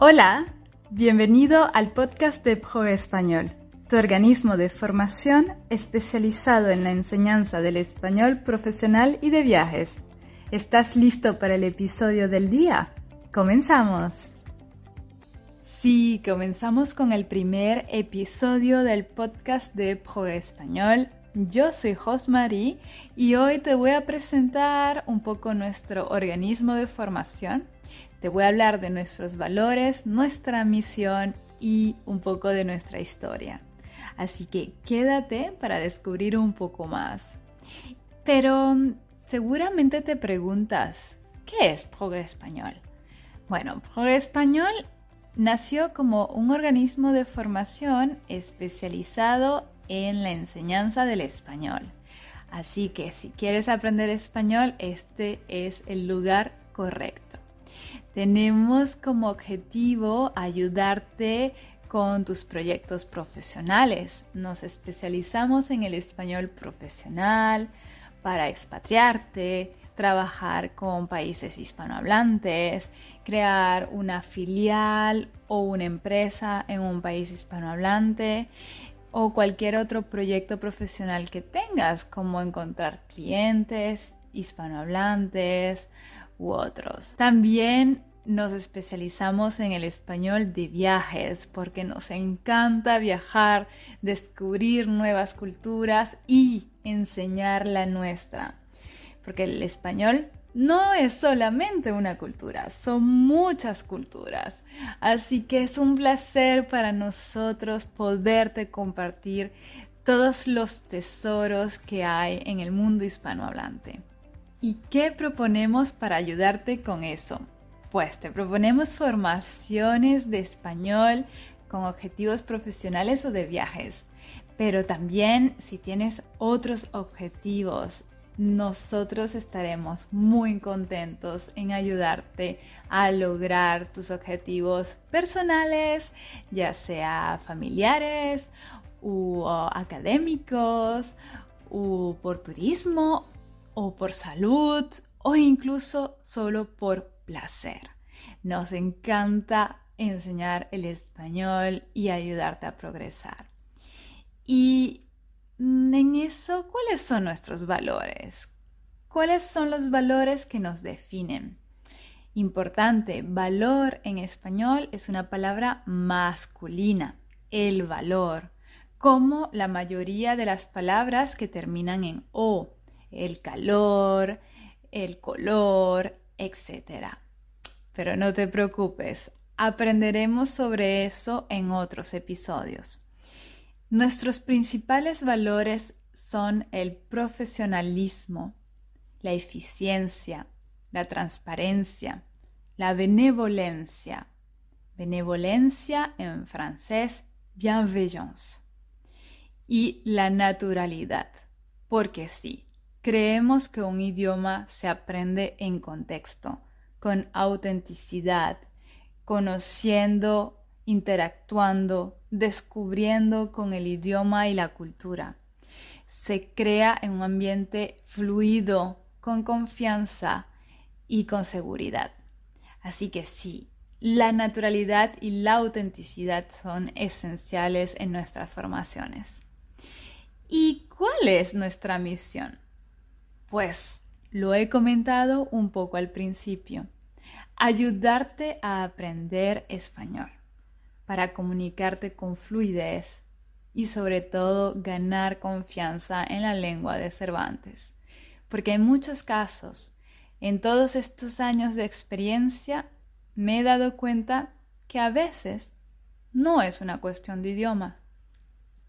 Hola, bienvenido al podcast de Pro Español, tu organismo de formación especializado en la enseñanza del español profesional y de viajes. ¿Estás listo para el episodio del día? ¡Comenzamos! Sí, comenzamos con el primer episodio del podcast de Pro Español. Yo soy Josmarie y hoy te voy a presentar un poco nuestro organismo de formación te voy a hablar de nuestros valores, nuestra misión y un poco de nuestra historia. Así que quédate para descubrir un poco más. Pero mm, seguramente te preguntas, ¿qué es Progre Español? Bueno, Progre Español nació como un organismo de formación especializado en la enseñanza del español. Así que si quieres aprender español, este es el lugar correcto. Tenemos como objetivo ayudarte con tus proyectos profesionales. Nos especializamos en el español profesional para expatriarte, trabajar con países hispanohablantes, crear una filial o una empresa en un país hispanohablante o cualquier otro proyecto profesional que tengas, como encontrar clientes hispanohablantes u otros. También nos especializamos en el español de viajes porque nos encanta viajar, descubrir nuevas culturas y enseñar la nuestra. Porque el español no es solamente una cultura, son muchas culturas. Así que es un placer para nosotros poderte compartir todos los tesoros que hay en el mundo hispanohablante. ¿Y qué proponemos para ayudarte con eso? Pues te proponemos formaciones de español con objetivos profesionales o de viajes, pero también si tienes otros objetivos, nosotros estaremos muy contentos en ayudarte a lograr tus objetivos personales, ya sea familiares o académicos, o por turismo, o por salud, o incluso solo por placer. Nos encanta enseñar el español y ayudarte a progresar. Y en eso, ¿cuáles son nuestros valores? ¿Cuáles son los valores que nos definen? Importante, valor en español es una palabra masculina, el valor, como la mayoría de las palabras que terminan en o, el calor, el color, etc. Pero no te preocupes, aprenderemos sobre eso en otros episodios. Nuestros principales valores son el profesionalismo, la eficiencia, la transparencia, la benevolencia. Benevolencia en francés, bienveillance. Y la naturalidad, porque sí, Creemos que un idioma se aprende en contexto, con autenticidad, conociendo, interactuando, descubriendo con el idioma y la cultura. Se crea en un ambiente fluido, con confianza y con seguridad. Así que sí, la naturalidad y la autenticidad son esenciales en nuestras formaciones. ¿Y cuál es nuestra misión? Pues lo he comentado un poco al principio. Ayudarte a aprender español para comunicarte con fluidez y sobre todo ganar confianza en la lengua de Cervantes. Porque en muchos casos, en todos estos años de experiencia, me he dado cuenta que a veces no es una cuestión de idioma,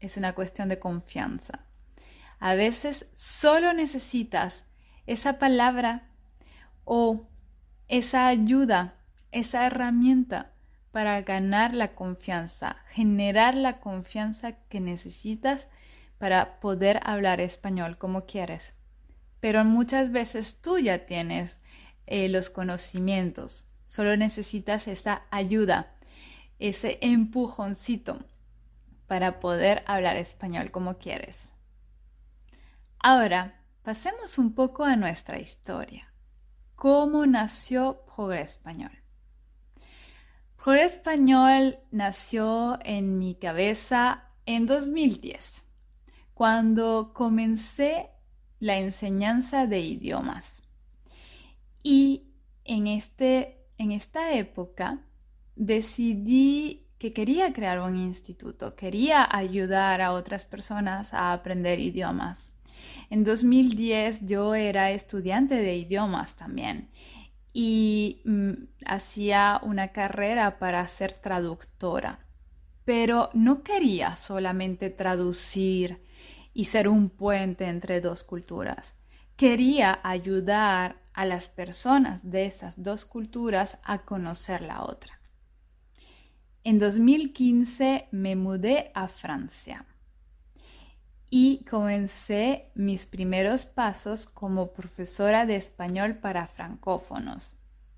es una cuestión de confianza. A veces solo necesitas esa palabra o esa ayuda, esa herramienta para ganar la confianza, generar la confianza que necesitas para poder hablar español como quieres. Pero muchas veces tú ya tienes eh, los conocimientos, solo necesitas esa ayuda, ese empujoncito para poder hablar español como quieres. Ahora, pasemos un poco a nuestra historia. ¿Cómo nació Progre Español? Progre Español nació en mi cabeza en 2010, cuando comencé la enseñanza de idiomas. Y en, este, en esta época decidí que quería crear un instituto, quería ayudar a otras personas a aprender idiomas. En 2010 yo era estudiante de idiomas también y mm, hacía una carrera para ser traductora, pero no quería solamente traducir y ser un puente entre dos culturas. Quería ayudar a las personas de esas dos culturas a conocer la otra. En 2015 me mudé a Francia y comencé mis primeros pasos como profesora de español para francófonos.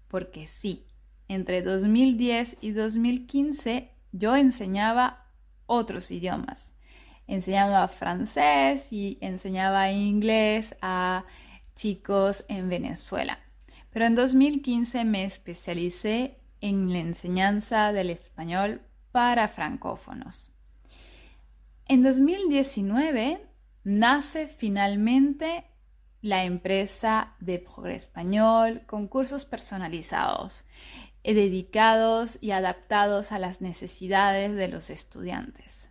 Porque sí, entre 2010 y 2015 yo enseñaba otros idiomas. Enseñaba francés y enseñaba inglés a chicos en Venezuela. Pero en 2015 me especialicé en la enseñanza del español para francófonos. En 2019 nace finalmente la empresa de Progre Español con cursos personalizados, eh, dedicados y adaptados a las necesidades de los estudiantes.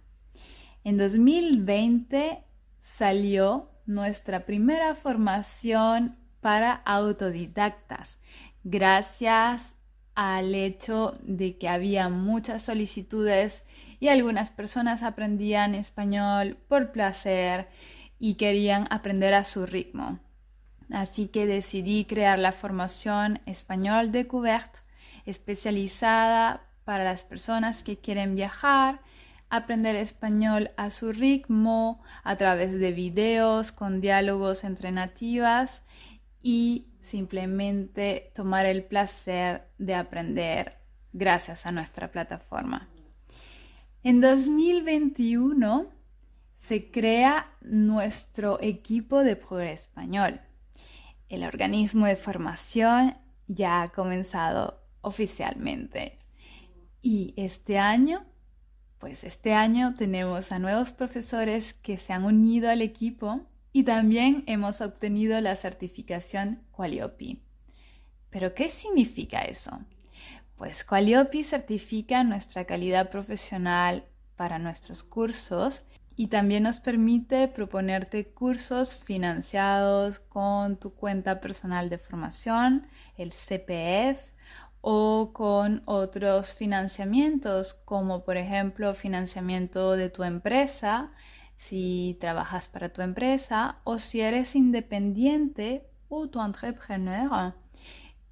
En 2020 salió nuestra primera formación para autodidactas, gracias al hecho de que había muchas solicitudes y algunas personas aprendían español por placer y querían aprender a su ritmo. Así que decidí crear la formación Español Découverte, especializada para las personas que quieren viajar, aprender español a su ritmo, a través de videos con diálogos entre nativas y simplemente tomar el placer de aprender gracias a nuestra plataforma. En 2021 se crea nuestro equipo de Progreso Español. El organismo de formación ya ha comenzado oficialmente. Y este año, pues este año tenemos a nuevos profesores que se han unido al equipo y también hemos obtenido la certificación Qualiopi. ¿Pero qué significa eso? Pues Qualiopi certifica nuestra calidad profesional para nuestros cursos y también nos permite proponerte cursos financiados con tu cuenta personal de formación, el CPF, o con otros financiamientos como por ejemplo financiamiento de tu empresa si trabajas para tu empresa o si eres independiente o tu entrepreneur,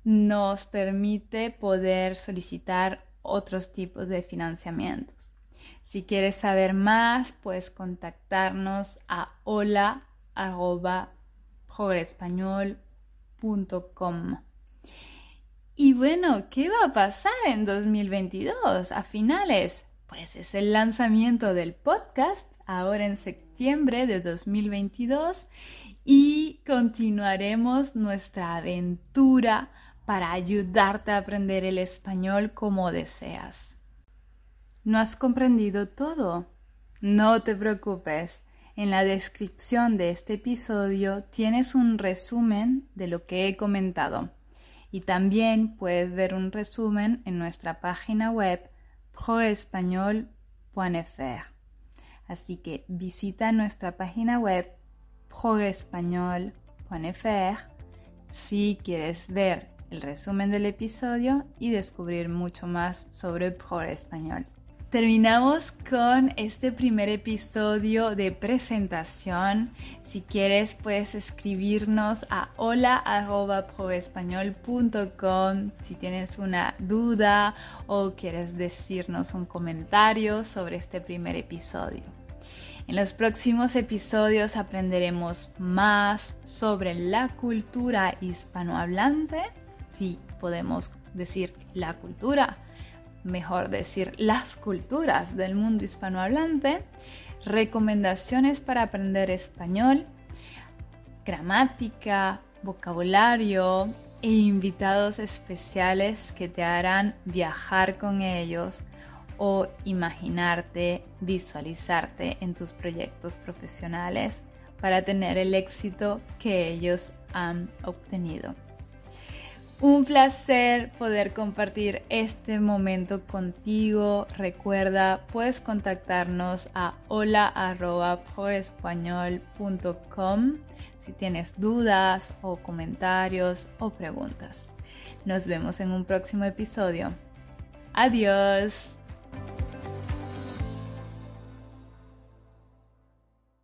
nos permite poder solicitar otros tipos de financiamientos. Si quieres saber más, puedes contactarnos a hola.progrespañol.com. Y bueno, ¿qué va a pasar en 2022 a finales? Pues es el lanzamiento del podcast ahora en septiembre de 2022 y continuaremos nuestra aventura para ayudarte a aprender el español como deseas. ¿No has comprendido todo? No te preocupes. En la descripción de este episodio tienes un resumen de lo que he comentado y también puedes ver un resumen en nuestra página web proespañol.fr. Así que visita nuestra página web progrespañol.fr si quieres ver el resumen del episodio y descubrir mucho más sobre Progres Español. Terminamos con este primer episodio de presentación. Si quieres puedes escribirnos a hola.progrespañol.com si tienes una duda o quieres decirnos un comentario sobre este primer episodio. En los próximos episodios aprenderemos más sobre la cultura hispanohablante, si podemos decir la cultura mejor decir, las culturas del mundo hispanohablante, recomendaciones para aprender español, gramática, vocabulario e invitados especiales que te harán viajar con ellos o imaginarte, visualizarte en tus proyectos profesionales para tener el éxito que ellos han obtenido. Un placer poder compartir este momento contigo. Recuerda, puedes contactarnos a hola.porespañol.com si tienes dudas o comentarios o preguntas. Nos vemos en un próximo episodio. Adiós.